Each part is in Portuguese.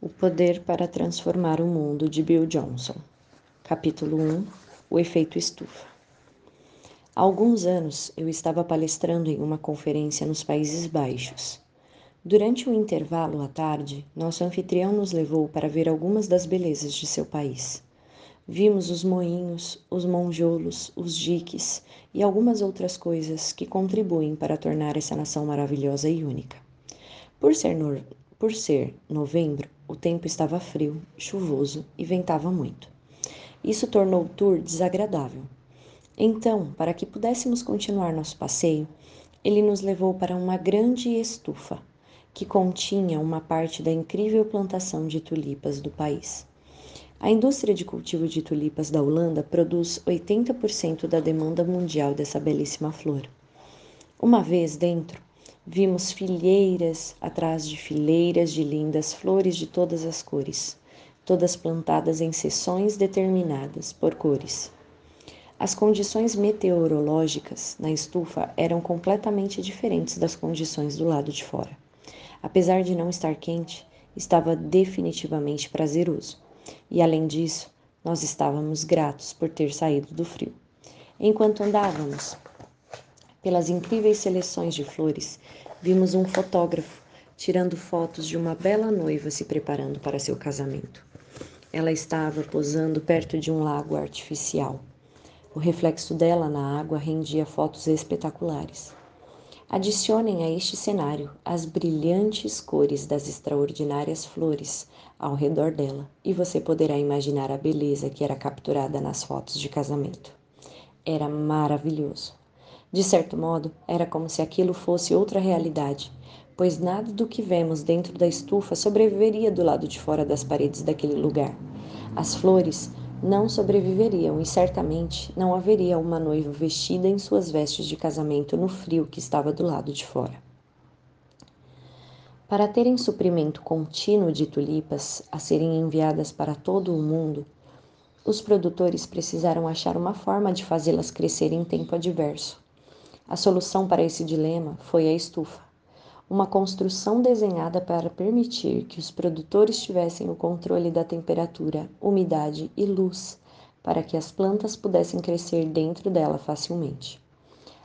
O Poder para Transformar o Mundo, de Bill Johnson. Capítulo 1 O Efeito Estufa. Há alguns anos eu estava palestrando em uma conferência nos Países Baixos. Durante um intervalo à tarde, nosso anfitrião nos levou para ver algumas das belezas de seu país. Vimos os moinhos, os monjolos, os diques e algumas outras coisas que contribuem para tornar essa nação maravilhosa e única. Por ser, no... Por ser novembro, o tempo estava frio, chuvoso e ventava muito. Isso tornou o tour desagradável. Então, para que pudéssemos continuar nosso passeio, ele nos levou para uma grande estufa que continha uma parte da incrível plantação de tulipas do país. A indústria de cultivo de tulipas da Holanda produz 80% da demanda mundial dessa belíssima flor. Uma vez dentro, Vimos fileiras atrás de fileiras de lindas flores de todas as cores, todas plantadas em seções determinadas por cores. As condições meteorológicas na estufa eram completamente diferentes das condições do lado de fora. Apesar de não estar quente, estava definitivamente prazeroso. E além disso, nós estávamos gratos por ter saído do frio. Enquanto andávamos pelas incríveis seleções de flores, vimos um fotógrafo tirando fotos de uma bela noiva se preparando para seu casamento. Ela estava posando perto de um lago artificial. O reflexo dela na água rendia fotos espetaculares. Adicionem a este cenário as brilhantes cores das extraordinárias flores ao redor dela e você poderá imaginar a beleza que era capturada nas fotos de casamento. Era maravilhoso. De certo modo, era como se aquilo fosse outra realidade, pois nada do que vemos dentro da estufa sobreviveria do lado de fora das paredes daquele lugar. As flores não sobreviveriam e certamente não haveria uma noiva vestida em suas vestes de casamento no frio que estava do lado de fora. Para terem suprimento contínuo de tulipas a serem enviadas para todo o mundo, os produtores precisaram achar uma forma de fazê-las crescer em tempo adverso. A solução para esse dilema foi a estufa, uma construção desenhada para permitir que os produtores tivessem o controle da temperatura, umidade e luz, para que as plantas pudessem crescer dentro dela facilmente.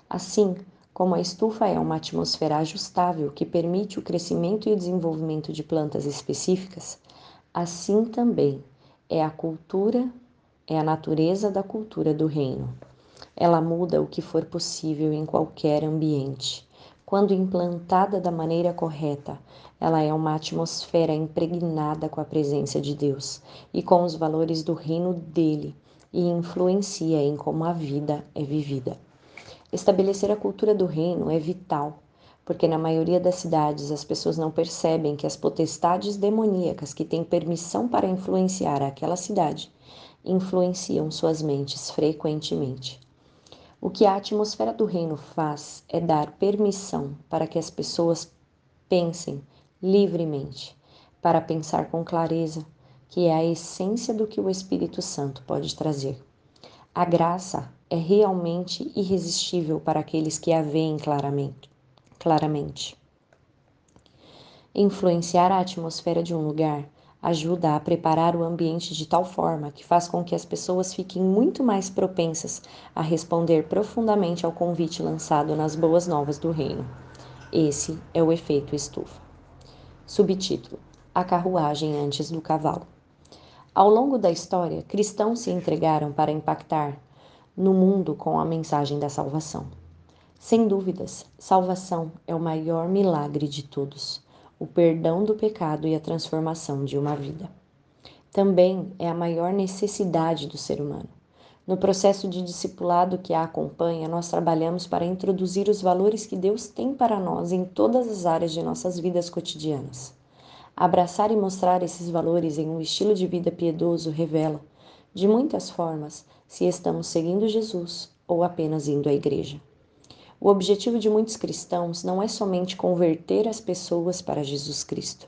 Assim, como a estufa é uma atmosfera ajustável que permite o crescimento e o desenvolvimento de plantas específicas, assim também é a cultura, é a natureza da cultura do reino. Ela muda o que for possível em qualquer ambiente. Quando implantada da maneira correta, ela é uma atmosfera impregnada com a presença de Deus e com os valores do reino dele e influencia em como a vida é vivida. Estabelecer a cultura do reino é vital, porque na maioria das cidades as pessoas não percebem que as potestades demoníacas que têm permissão para influenciar aquela cidade influenciam suas mentes frequentemente. O que a atmosfera do reino faz é dar permissão para que as pessoas pensem livremente, para pensar com clareza, que é a essência do que o Espírito Santo pode trazer. A graça é realmente irresistível para aqueles que a veem claramente. claramente. Influenciar a atmosfera de um lugar ajuda a preparar o ambiente de tal forma que faz com que as pessoas fiquem muito mais propensas a responder profundamente ao convite lançado nas boas novas do reino. Esse é o efeito estufa. Subtítulo: A carruagem antes do cavalo. Ao longo da história, cristãos se entregaram para impactar no mundo com a mensagem da salvação. Sem dúvidas, salvação é o maior milagre de todos o perdão do pecado e a transformação de uma vida. Também é a maior necessidade do ser humano. No processo de discipulado que a acompanha, nós trabalhamos para introduzir os valores que Deus tem para nós em todas as áreas de nossas vidas cotidianas. Abraçar e mostrar esses valores em um estilo de vida piedoso revela, de muitas formas, se estamos seguindo Jesus ou apenas indo à igreja. O objetivo de muitos cristãos não é somente converter as pessoas para Jesus Cristo,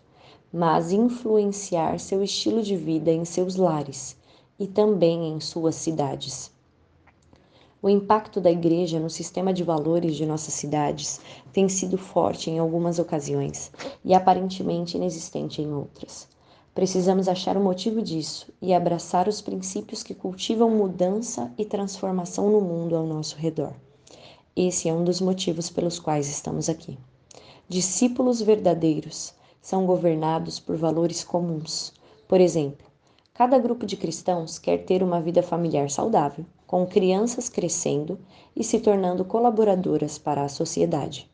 mas influenciar seu estilo de vida em seus lares e também em suas cidades. O impacto da igreja no sistema de valores de nossas cidades tem sido forte em algumas ocasiões e aparentemente inexistente em outras. Precisamos achar o motivo disso e abraçar os princípios que cultivam mudança e transformação no mundo ao nosso redor. Esse é um dos motivos pelos quais estamos aqui. Discípulos verdadeiros são governados por valores comuns. Por exemplo, cada grupo de cristãos quer ter uma vida familiar saudável, com crianças crescendo e se tornando colaboradoras para a sociedade.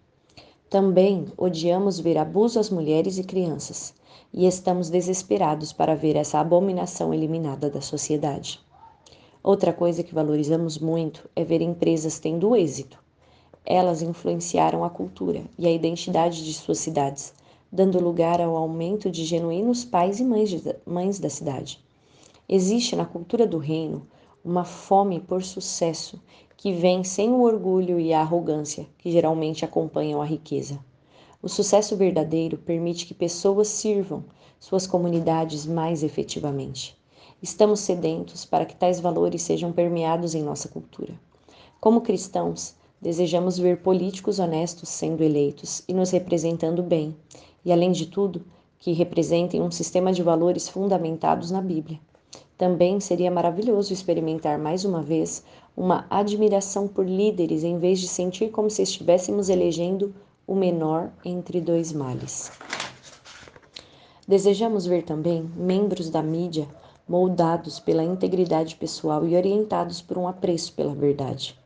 Também odiamos ver abuso às mulheres e crianças e estamos desesperados para ver essa abominação eliminada da sociedade. Outra coisa que valorizamos muito é ver empresas tendo êxito. Elas influenciaram a cultura e a identidade de suas cidades, dando lugar ao aumento de genuínos pais e mães, de, mães da cidade. Existe na cultura do reino uma fome por sucesso que vem sem o orgulho e a arrogância que geralmente acompanham a riqueza. O sucesso verdadeiro permite que pessoas sirvam suas comunidades mais efetivamente. Estamos sedentos para que tais valores sejam permeados em nossa cultura. Como cristãos, desejamos ver políticos honestos sendo eleitos e nos representando bem, e além de tudo, que representem um sistema de valores fundamentados na Bíblia. Também seria maravilhoso experimentar mais uma vez uma admiração por líderes em vez de sentir como se estivéssemos elegendo o menor entre dois males. Desejamos ver também membros da mídia moldados pela integridade pessoal e orientados por um apreço pela verdade.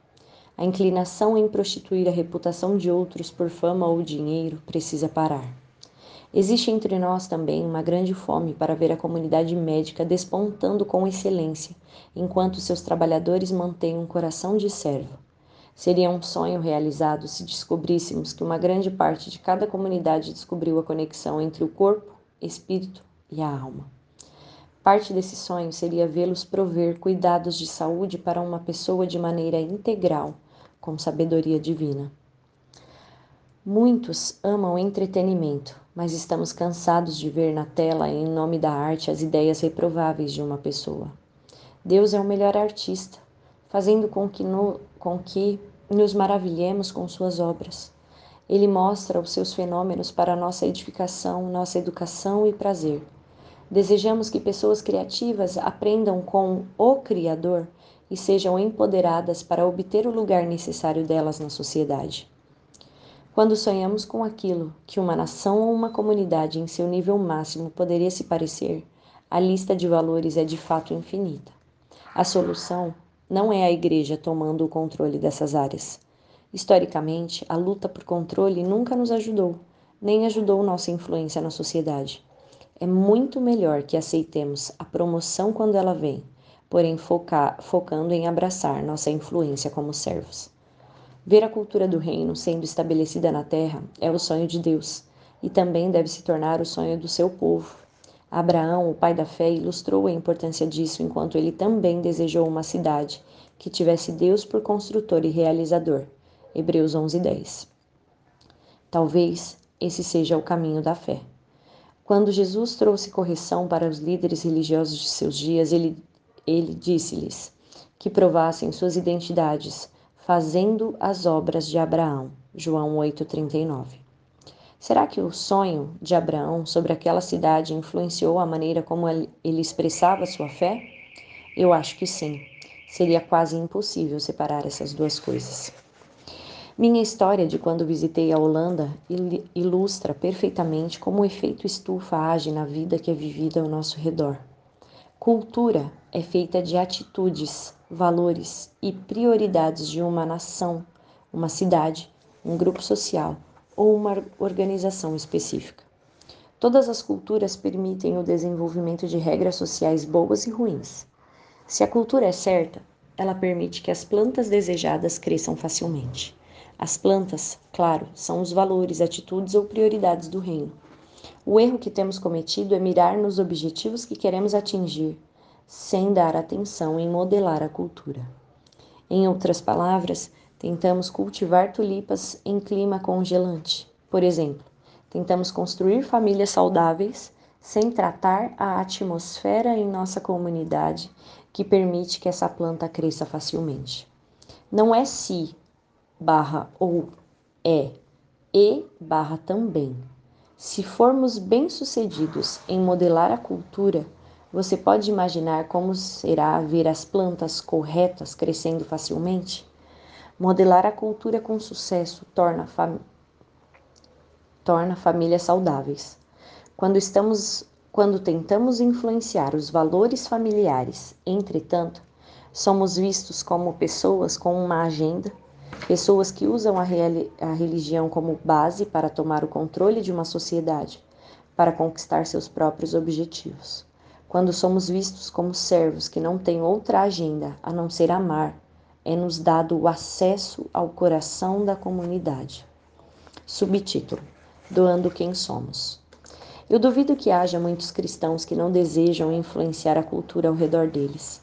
A inclinação em prostituir a reputação de outros por fama ou dinheiro precisa parar. Existe entre nós também uma grande fome para ver a comunidade médica despontando com excelência, enquanto seus trabalhadores mantêm um coração de servo. Seria um sonho realizado se descobríssemos que uma grande parte de cada comunidade descobriu a conexão entre o corpo, espírito e a alma. Parte desse sonho seria vê-los prover cuidados de saúde para uma pessoa de maneira integral, com sabedoria divina. Muitos amam entretenimento, mas estamos cansados de ver na tela, em nome da arte, as ideias reprováveis de uma pessoa. Deus é o melhor artista, fazendo com que, no, com que nos maravilhemos com suas obras. Ele mostra os seus fenômenos para nossa edificação, nossa educação e prazer. Desejamos que pessoas criativas aprendam com o Criador e sejam empoderadas para obter o lugar necessário delas na sociedade. Quando sonhamos com aquilo que uma nação ou uma comunidade em seu nível máximo poderia se parecer, a lista de valores é de fato infinita. A solução não é a igreja tomando o controle dessas áreas. Historicamente, a luta por controle nunca nos ajudou, nem ajudou nossa influência na sociedade. É muito melhor que aceitemos a promoção quando ela vem, porém focar, focando em abraçar nossa influência como servos. Ver a cultura do reino sendo estabelecida na terra é o sonho de Deus e também deve se tornar o sonho do seu povo. Abraão, o pai da fé, ilustrou a importância disso enquanto ele também desejou uma cidade que tivesse Deus por construtor e realizador. Hebreus 11:10. Talvez esse seja o caminho da fé. Quando Jesus trouxe correção para os líderes religiosos de seus dias, ele, ele disse-lhes que provassem suas identidades, fazendo as obras de Abraão. João 8:39. Será que o sonho de Abraão sobre aquela cidade influenciou a maneira como ele expressava sua fé? Eu acho que sim. Seria quase impossível separar essas duas coisas. Minha história de quando visitei a Holanda ilustra perfeitamente como o efeito estufa age na vida que é vivida ao nosso redor. Cultura é feita de atitudes, valores e prioridades de uma nação, uma cidade, um grupo social ou uma organização específica. Todas as culturas permitem o desenvolvimento de regras sociais boas e ruins. Se a cultura é certa, ela permite que as plantas desejadas cresçam facilmente. As plantas, claro, são os valores, atitudes ou prioridades do reino. O erro que temos cometido é mirar nos objetivos que queremos atingir, sem dar atenção em modelar a cultura. Em outras palavras, Tentamos cultivar tulipas em clima congelante. Por exemplo, tentamos construir famílias saudáveis sem tratar a atmosfera em nossa comunidade que permite que essa planta cresça facilmente. Não é se barra ou é e barra também. Se formos bem-sucedidos em modelar a cultura, você pode imaginar como será ver as plantas corretas crescendo facilmente? Modelar a cultura com sucesso torna, fam... torna famílias saudáveis. Quando estamos quando tentamos influenciar os valores familiares, entretanto, somos vistos como pessoas com uma agenda, pessoas que usam a, a religião como base para tomar o controle de uma sociedade, para conquistar seus próprios objetivos. Quando somos vistos como servos que não têm outra agenda a não ser amar, é-nos dado o acesso ao coração da comunidade. Subtítulo: Doando quem somos. Eu duvido que haja muitos cristãos que não desejam influenciar a cultura ao redor deles.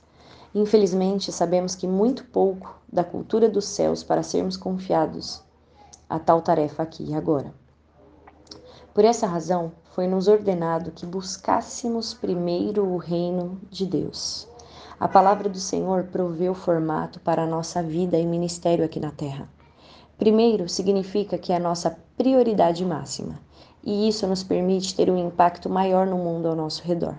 Infelizmente, sabemos que muito pouco da cultura dos céus para sermos confiados a tal tarefa aqui e agora. Por essa razão, foi-nos ordenado que buscássemos primeiro o reino de Deus. A palavra do Senhor provê o formato para a nossa vida e ministério aqui na terra. Primeiro significa que é a nossa prioridade máxima e isso nos permite ter um impacto maior no mundo ao nosso redor.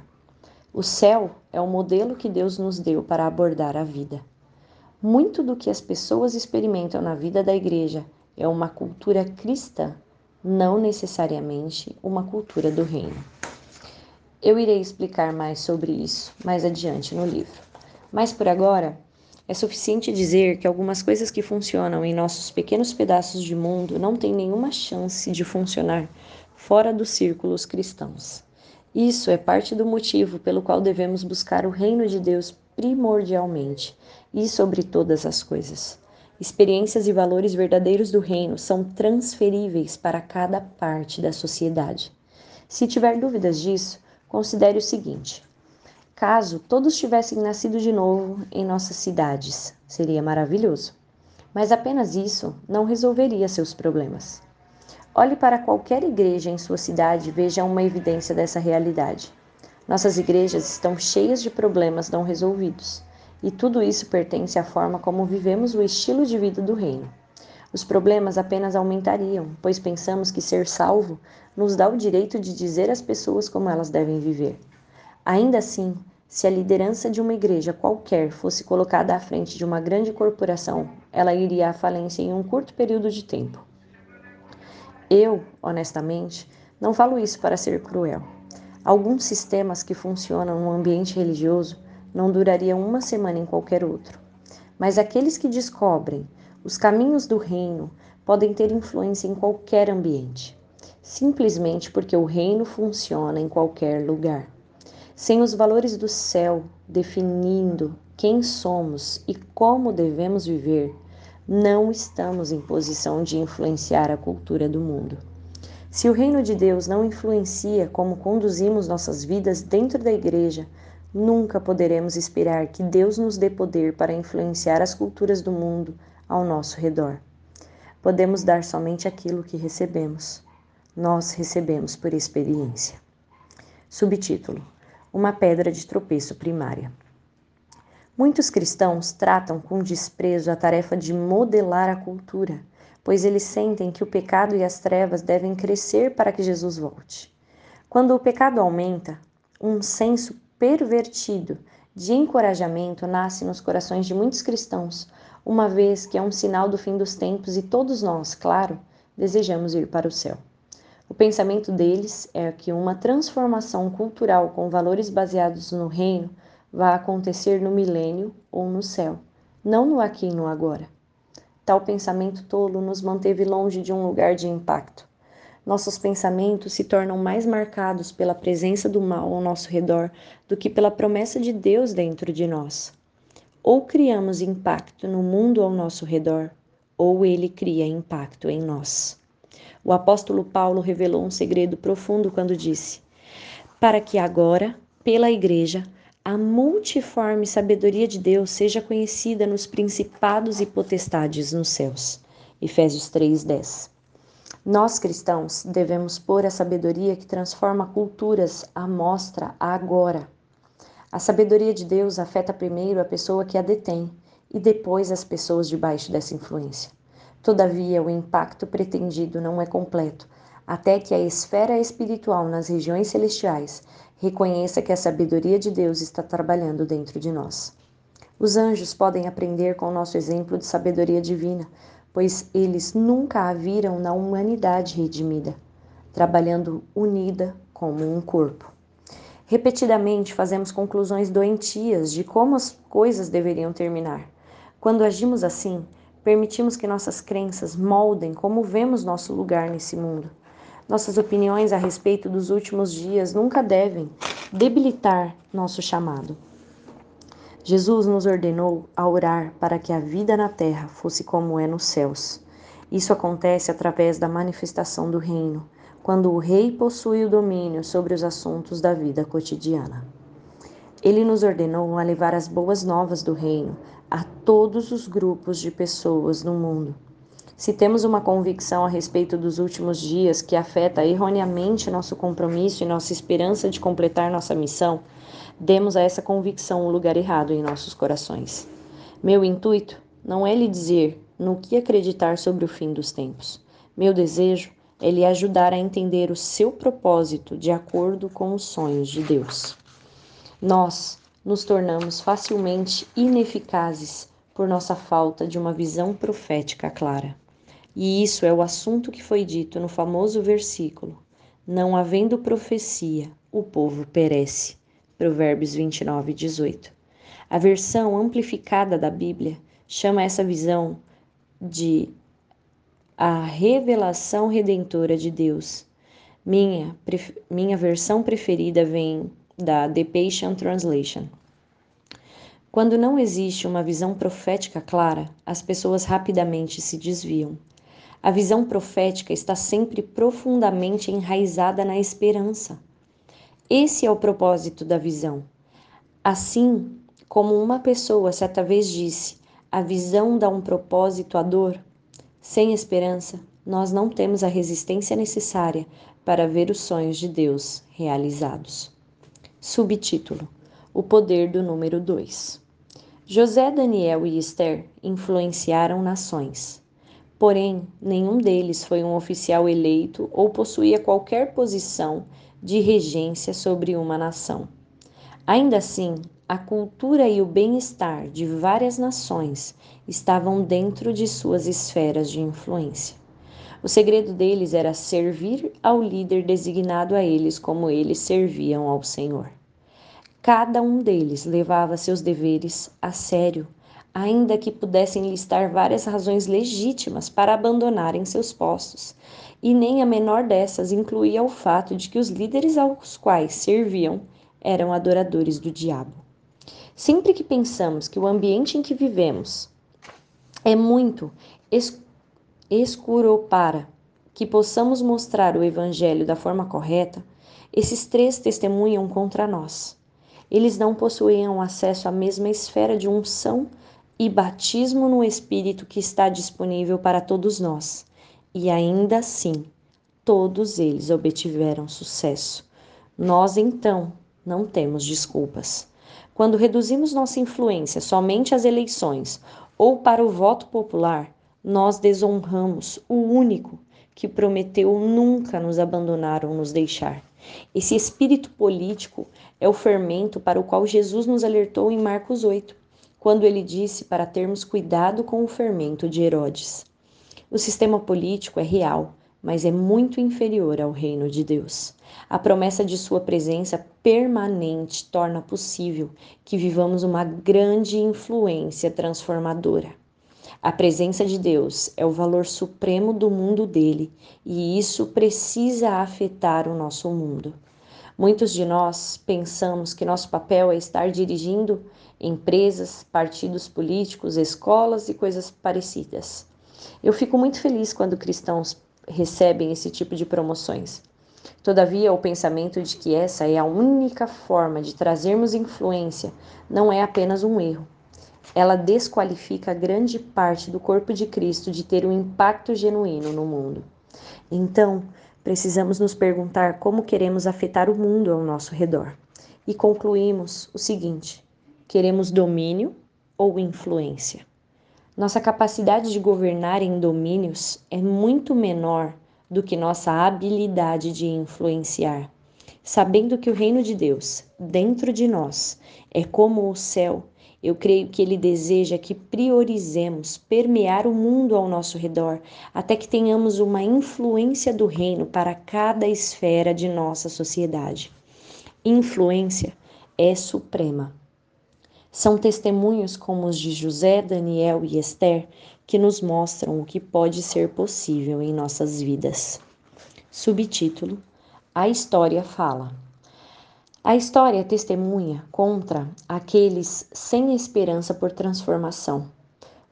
O céu é o modelo que Deus nos deu para abordar a vida. Muito do que as pessoas experimentam na vida da igreja é uma cultura cristã, não necessariamente uma cultura do reino. Eu irei explicar mais sobre isso mais adiante no livro. Mas por agora, é suficiente dizer que algumas coisas que funcionam em nossos pequenos pedaços de mundo não têm nenhuma chance de funcionar fora dos círculos cristãos. Isso é parte do motivo pelo qual devemos buscar o reino de Deus primordialmente e sobre todas as coisas. Experiências e valores verdadeiros do reino são transferíveis para cada parte da sociedade. Se tiver dúvidas disso, considere o seguinte: caso todos tivessem nascido de novo em nossas cidades, seria maravilhoso. Mas apenas isso não resolveria seus problemas. Olhe para qualquer igreja em sua cidade e veja uma evidência dessa realidade. Nossas igrejas estão cheias de problemas não resolvidos, e tudo isso pertence à forma como vivemos o estilo de vida do reino. Os problemas apenas aumentariam, pois pensamos que ser salvo nos dá o direito de dizer às pessoas como elas devem viver. Ainda assim, se a liderança de uma igreja qualquer fosse colocada à frente de uma grande corporação, ela iria à falência em um curto período de tempo. Eu, honestamente, não falo isso para ser cruel. Alguns sistemas que funcionam no ambiente religioso não durariam uma semana em qualquer outro. Mas aqueles que descobrem os caminhos do reino podem ter influência em qualquer ambiente, simplesmente porque o reino funciona em qualquer lugar. Sem os valores do céu definindo quem somos e como devemos viver, não estamos em posição de influenciar a cultura do mundo. Se o reino de Deus não influencia como conduzimos nossas vidas dentro da igreja, nunca poderemos esperar que Deus nos dê poder para influenciar as culturas do mundo ao nosso redor. Podemos dar somente aquilo que recebemos. Nós recebemos por experiência. Subtítulo: Uma pedra de tropeço primária. Muitos cristãos tratam com desprezo a tarefa de modelar a cultura, pois eles sentem que o pecado e as trevas devem crescer para que Jesus volte. Quando o pecado aumenta, um senso pervertido de encorajamento nasce nos corações de muitos cristãos, uma vez que é um sinal do fim dos tempos e todos nós, claro, desejamos ir para o céu. O pensamento deles é que uma transformação cultural com valores baseados no reino vai acontecer no milênio ou no céu, não no aqui e no agora. Tal pensamento tolo nos manteve longe de um lugar de impacto. Nossos pensamentos se tornam mais marcados pela presença do mal ao nosso redor do que pela promessa de Deus dentro de nós. Ou criamos impacto no mundo ao nosso redor, ou ele cria impacto em nós. O apóstolo Paulo revelou um segredo profundo quando disse: Para que agora, pela igreja, a multiforme sabedoria de Deus seja conhecida nos principados e potestades nos céus. Efésios 3:10. Nós cristãos devemos pôr a sabedoria que transforma culturas à mostra agora. A sabedoria de Deus afeta primeiro a pessoa que a detém e depois as pessoas debaixo dessa influência. Todavia, o impacto pretendido não é completo até que a esfera espiritual nas regiões celestiais reconheça que a sabedoria de Deus está trabalhando dentro de nós. Os anjos podem aprender com o nosso exemplo de sabedoria divina, pois eles nunca a viram na humanidade redimida, trabalhando unida como um corpo. Repetidamente fazemos conclusões doentias de como as coisas deveriam terminar. Quando agimos assim, permitimos que nossas crenças moldem como vemos nosso lugar nesse mundo. Nossas opiniões a respeito dos últimos dias nunca devem debilitar nosso chamado. Jesus nos ordenou a orar para que a vida na terra fosse como é nos céus. Isso acontece através da manifestação do reino, quando o rei possui o domínio sobre os assuntos da vida cotidiana. Ele nos ordenou a levar as boas novas do reino a todos os grupos de pessoas no mundo. Se temos uma convicção a respeito dos últimos dias que afeta erroneamente nosso compromisso e nossa esperança de completar nossa missão, demos a essa convicção o lugar errado em nossos corações. Meu intuito não é lhe dizer no que acreditar sobre o fim dos tempos. Meu desejo é lhe ajudar a entender o seu propósito de acordo com os sonhos de Deus. Nós nos tornamos facilmente ineficazes por nossa falta de uma visão profética clara. E isso é o assunto que foi dito no famoso versículo: Não havendo profecia, o povo perece. Provérbios 29, 18. A versão amplificada da Bíblia chama essa visão de a revelação redentora de Deus. Minha, minha versão preferida vem da The Passion Translation. Quando não existe uma visão profética clara, as pessoas rapidamente se desviam. A visão profética está sempre profundamente enraizada na esperança. Esse é o propósito da visão. Assim como uma pessoa certa vez disse, a visão dá um propósito à dor. Sem esperança, nós não temos a resistência necessária para ver os sonhos de Deus realizados. Subtítulo: O poder do número 2. José, Daniel e Esther influenciaram nações. Porém, nenhum deles foi um oficial eleito ou possuía qualquer posição de regência sobre uma nação. Ainda assim, a cultura e o bem-estar de várias nações estavam dentro de suas esferas de influência. O segredo deles era servir ao líder designado a eles como eles serviam ao Senhor. Cada um deles levava seus deveres a sério ainda que pudessem listar várias razões legítimas para abandonarem seus postos, e nem a menor dessas incluía o fato de que os líderes aos quais serviam eram adoradores do diabo. Sempre que pensamos que o ambiente em que vivemos é muito es escuro para que possamos mostrar o evangelho da forma correta, esses três testemunham contra nós. Eles não possuíam acesso à mesma esfera de unção e batismo no Espírito que está disponível para todos nós. E ainda assim, todos eles obtiveram sucesso. Nós, então, não temos desculpas. Quando reduzimos nossa influência somente às eleições ou para o voto popular, nós desonramos o único que prometeu nunca nos abandonar ou nos deixar. Esse espírito político é o fermento para o qual Jesus nos alertou em Marcos 8 quando ele disse para termos cuidado com o fermento de Herodes. O sistema político é real, mas é muito inferior ao reino de Deus. A promessa de sua presença permanente torna possível que vivamos uma grande influência transformadora. A presença de Deus é o valor supremo do mundo dele e isso precisa afetar o nosso mundo. Muitos de nós pensamos que nosso papel é estar dirigindo empresas, partidos políticos, escolas e coisas parecidas. Eu fico muito feliz quando cristãos recebem esse tipo de promoções. Todavia, o pensamento de que essa é a única forma de trazermos influência não é apenas um erro. Ela desqualifica grande parte do corpo de Cristo de ter um impacto genuíno no mundo. Então, precisamos nos perguntar como queremos afetar o mundo ao nosso redor. E concluímos o seguinte: Queremos domínio ou influência? Nossa capacidade de governar em domínios é muito menor do que nossa habilidade de influenciar. Sabendo que o reino de Deus, dentro de nós, é como o céu, eu creio que ele deseja que priorizemos permear o mundo ao nosso redor, até que tenhamos uma influência do reino para cada esfera de nossa sociedade. Influência é suprema. São testemunhos como os de José, Daniel e Esther que nos mostram o que pode ser possível em nossas vidas. Subtítulo: A história fala. A história testemunha contra aqueles sem esperança por transformação,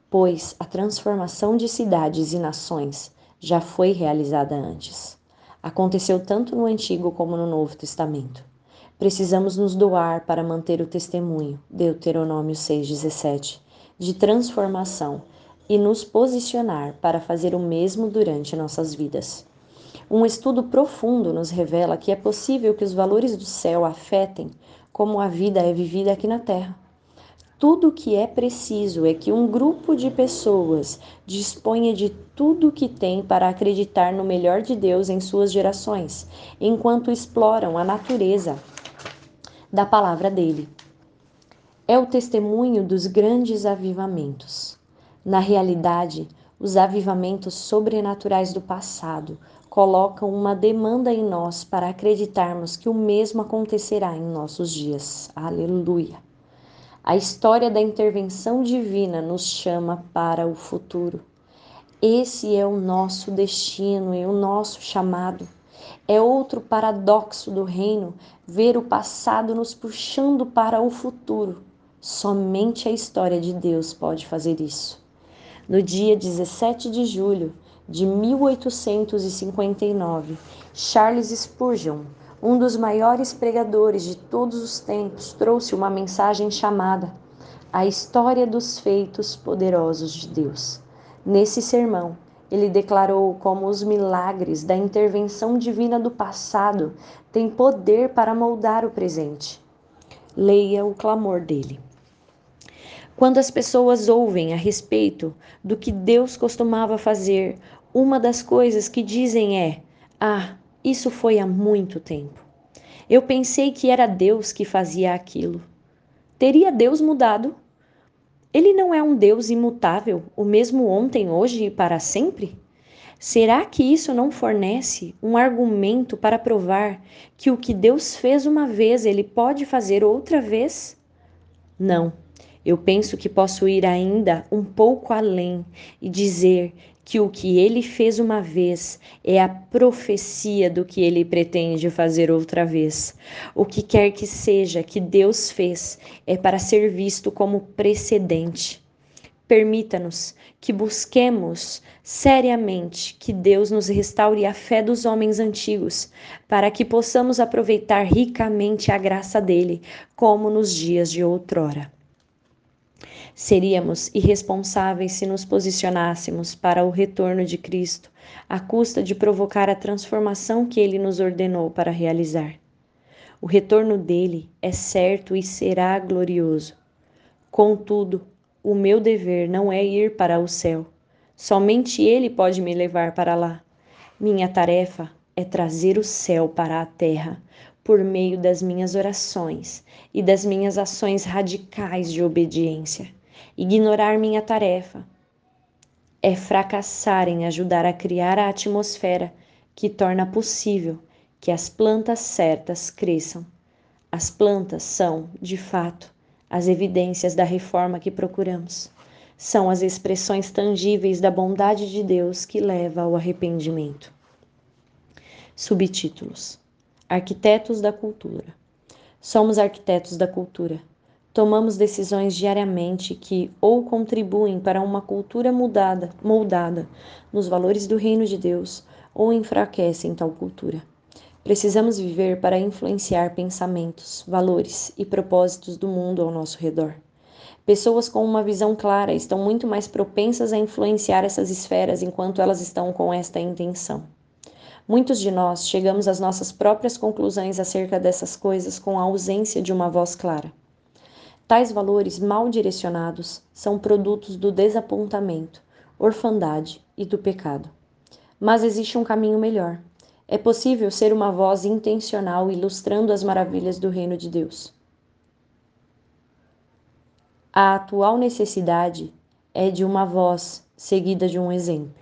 pois a transformação de cidades e nações já foi realizada antes. Aconteceu tanto no Antigo como no Novo Testamento. Precisamos nos doar para manter o testemunho, Deuteronômio 6,17, de transformação e nos posicionar para fazer o mesmo durante nossas vidas. Um estudo profundo nos revela que é possível que os valores do céu afetem como a vida é vivida aqui na Terra. Tudo o que é preciso é que um grupo de pessoas disponha de tudo o que tem para acreditar no melhor de Deus em suas gerações, enquanto exploram a natureza da palavra dele. É o testemunho dos grandes avivamentos. Na realidade, os avivamentos sobrenaturais do passado colocam uma demanda em nós para acreditarmos que o mesmo acontecerá em nossos dias. Aleluia! A história da intervenção divina nos chama para o futuro. Esse é o nosso destino e o nosso chamado. É outro paradoxo do reino ver o passado nos puxando para o futuro. Somente a história de Deus pode fazer isso. No dia 17 de julho de 1859, Charles Spurgeon, um dos maiores pregadores de todos os tempos, trouxe uma mensagem chamada A História dos Feitos Poderosos de Deus. Nesse sermão, ele declarou como os milagres da intervenção divina do passado têm poder para moldar o presente. Leia o clamor dele. Quando as pessoas ouvem a respeito do que Deus costumava fazer uma das coisas que dizem é: Ah, isso foi há muito tempo. Eu pensei que era Deus que fazia aquilo. Teria Deus mudado? Ele não é um Deus imutável, o mesmo ontem, hoje e para sempre? Será que isso não fornece um argumento para provar que o que Deus fez uma vez, ele pode fazer outra vez? Não. Eu penso que posso ir ainda um pouco além e dizer que o que ele fez uma vez é a profecia do que ele pretende fazer outra vez. O que quer que seja que Deus fez é para ser visto como precedente. Permita-nos que busquemos seriamente que Deus nos restaure a fé dos homens antigos, para que possamos aproveitar ricamente a graça dele, como nos dias de outrora. Seríamos irresponsáveis se nos posicionássemos para o retorno de Cristo, à custa de provocar a transformação que ele nos ordenou para realizar. O retorno dele é certo e será glorioso. Contudo, o meu dever não é ir para o céu. Somente ele pode me levar para lá. Minha tarefa é trazer o céu para a terra por meio das minhas orações e das minhas ações radicais de obediência. Ignorar minha tarefa é fracassar em ajudar a criar a atmosfera que torna possível que as plantas certas cresçam. As plantas são, de fato, as evidências da reforma que procuramos. São as expressões tangíveis da bondade de Deus que leva ao arrependimento. Subtítulos: Arquitetos da Cultura. Somos arquitetos da cultura Tomamos decisões diariamente que ou contribuem para uma cultura mudada, moldada nos valores do reino de Deus, ou enfraquecem tal cultura. Precisamos viver para influenciar pensamentos, valores e propósitos do mundo ao nosso redor. Pessoas com uma visão clara estão muito mais propensas a influenciar essas esferas enquanto elas estão com esta intenção. Muitos de nós chegamos às nossas próprias conclusões acerca dessas coisas com a ausência de uma voz clara. Tais valores mal direcionados são produtos do desapontamento, orfandade e do pecado. Mas existe um caminho melhor. É possível ser uma voz intencional ilustrando as maravilhas do reino de Deus. A atual necessidade é de uma voz seguida de um exemplo.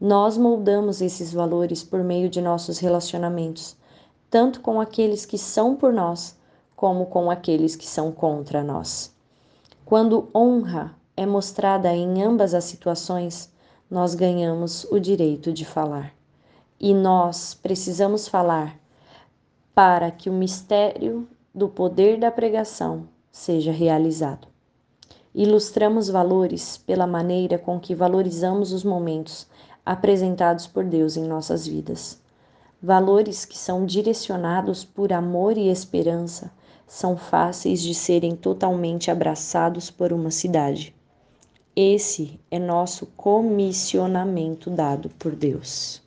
Nós moldamos esses valores por meio de nossos relacionamentos, tanto com aqueles que são por nós, como com aqueles que são contra nós. Quando honra é mostrada em ambas as situações, nós ganhamos o direito de falar. E nós precisamos falar para que o mistério do poder da pregação seja realizado. Ilustramos valores pela maneira com que valorizamos os momentos apresentados por Deus em nossas vidas. Valores que são direcionados por amor e esperança são fáceis de serem totalmente abraçados por uma cidade. Esse é nosso comissionamento dado por Deus.